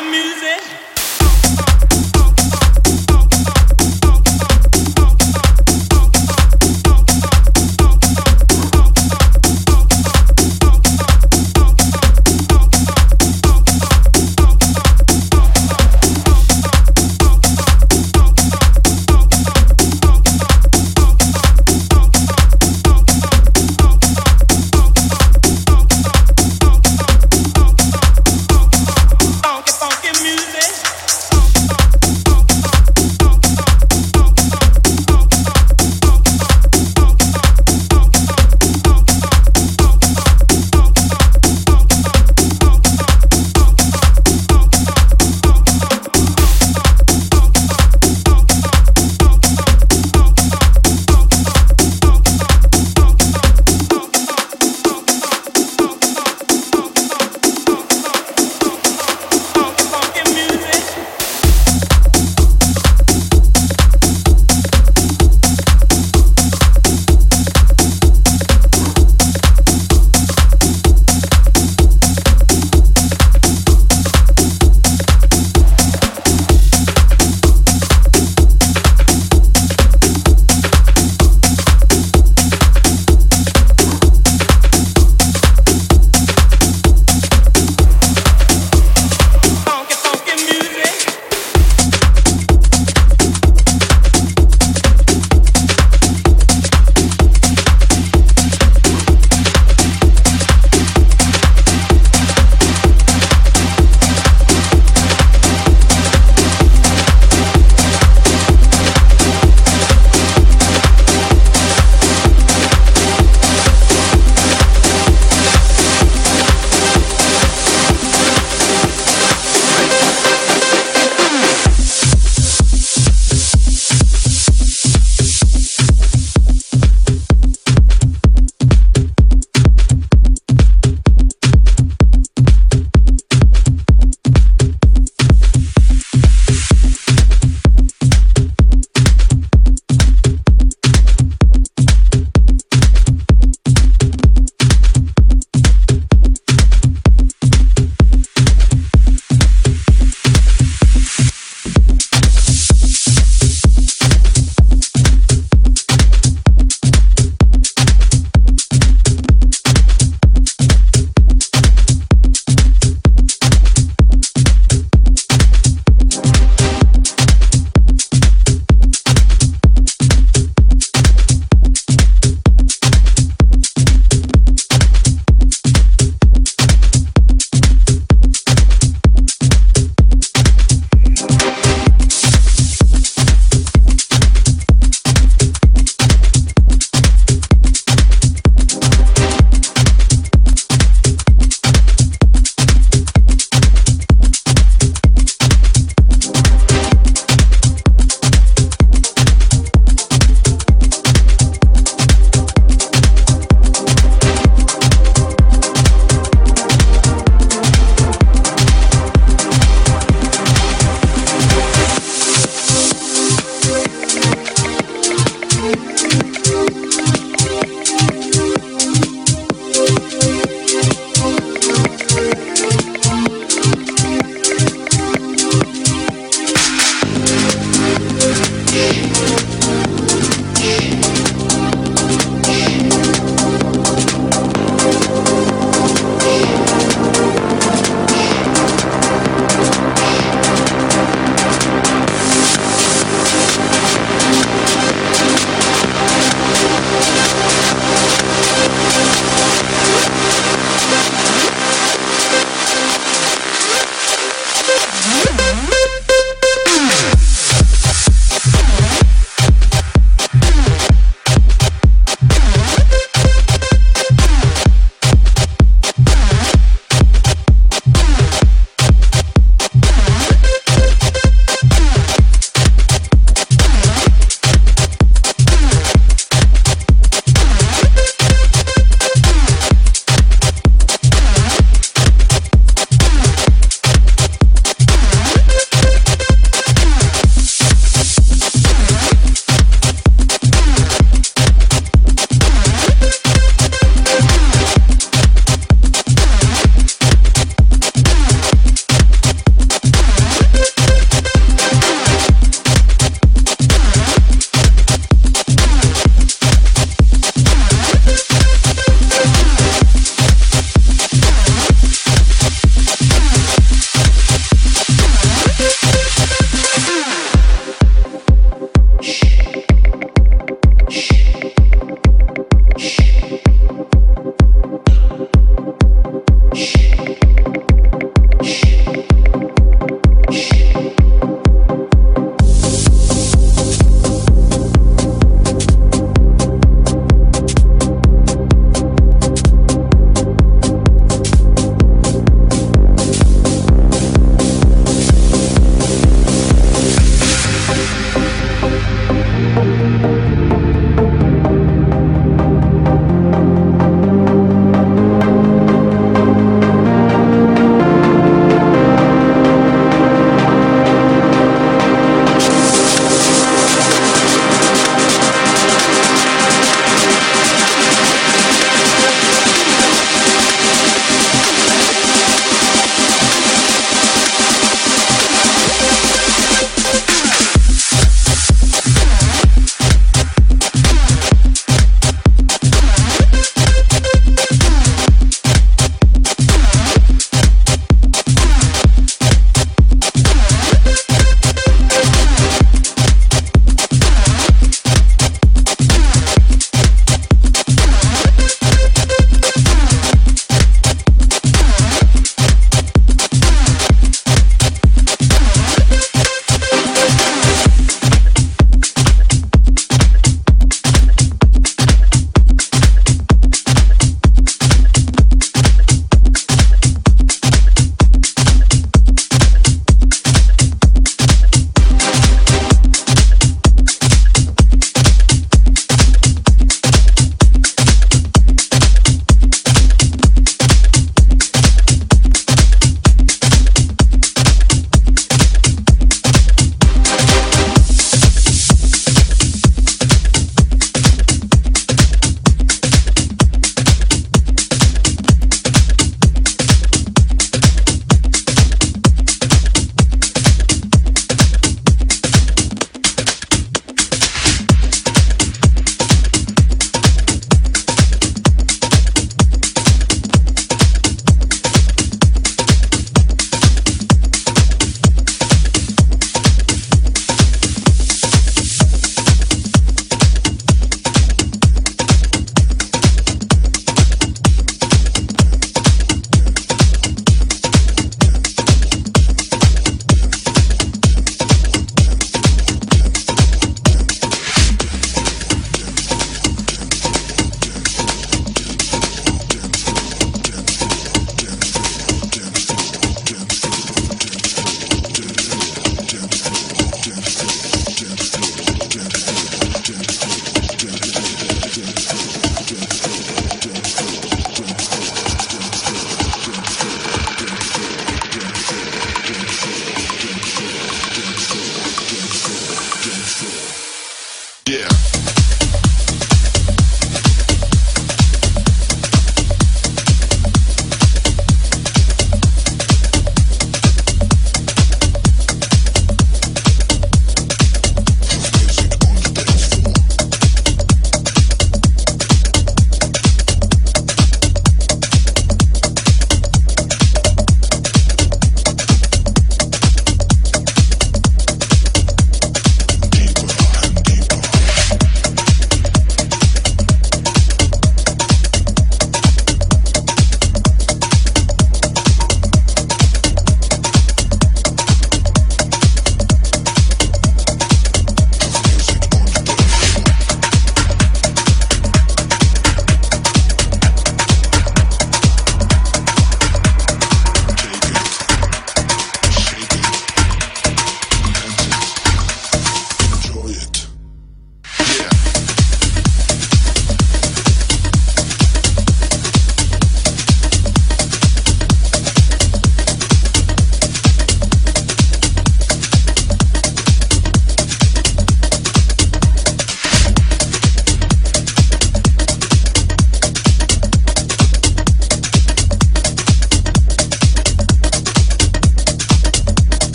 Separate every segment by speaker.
Speaker 1: music.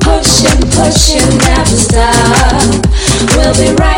Speaker 1: Pushing, pushing, never stop. We'll be right.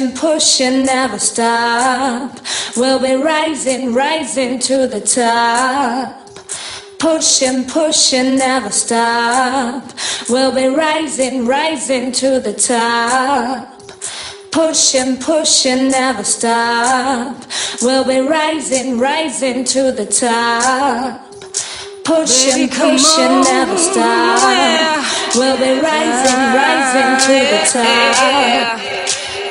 Speaker 1: Pushing, pushing, never stop. We'll be rising, rising to the top. Pushing, pushing, never stop. We'll be rising, rising to the top. Pushing, pushing, never stop. We'll be rising, rising to the top. Pushing,
Speaker 2: Baby, come
Speaker 1: pushing,
Speaker 2: on,
Speaker 1: never stop.
Speaker 2: yeah.
Speaker 1: We'll be rising, rising to the top.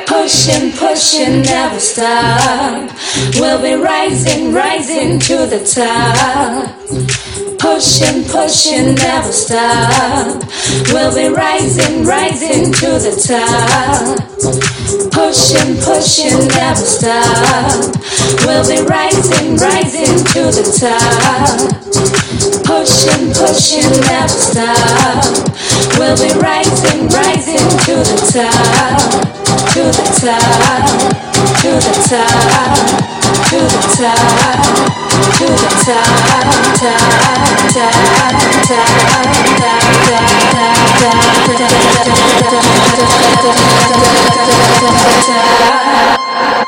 Speaker 1: Pushing, pushing, never stop. We'll be rising, rising to the top. Pushing, pushing, never stop. We'll be rising, rising to the top. Pushing, pushing, never stop. We'll be rising, rising to the top. Pushing, pushing, never stop. We'll be rising, rising to the top top, to the top, to the top, to the top, top, top, top, top, top, top, top,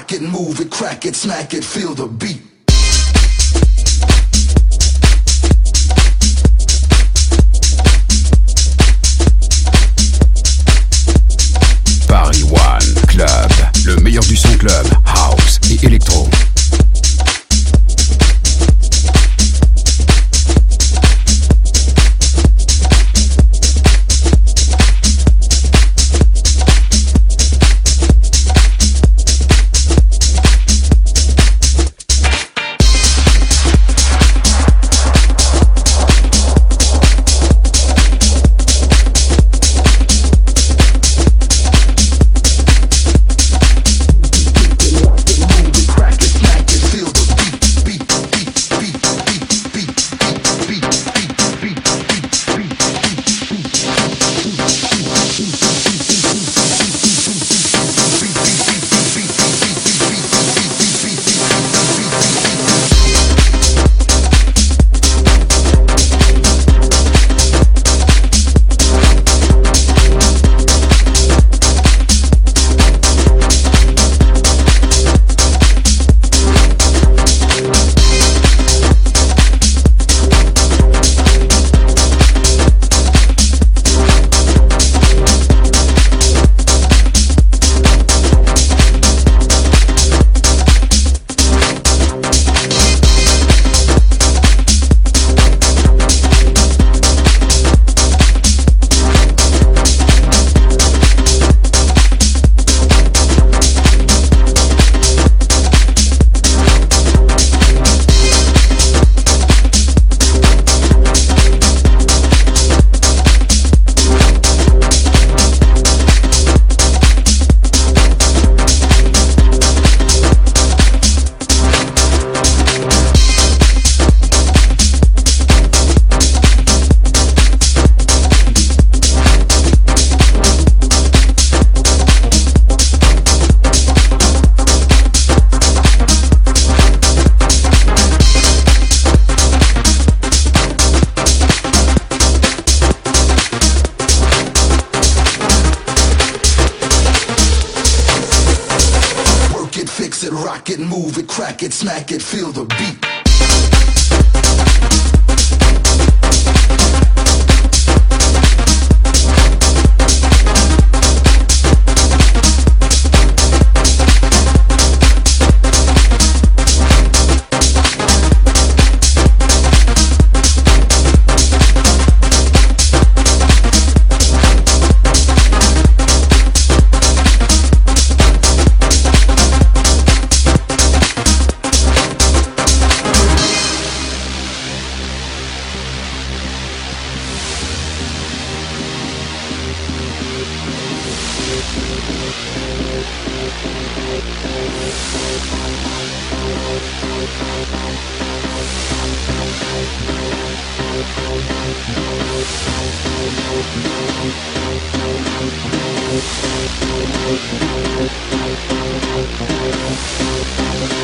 Speaker 2: rock it, move it, crack it, smack it, feel the beat.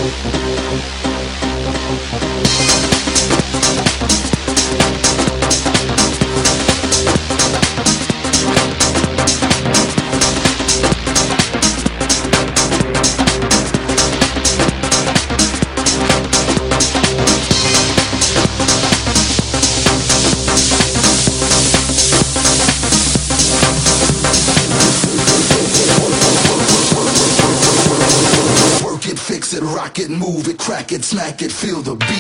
Speaker 3: Thank smack it,
Speaker 2: smack it, feel the beat.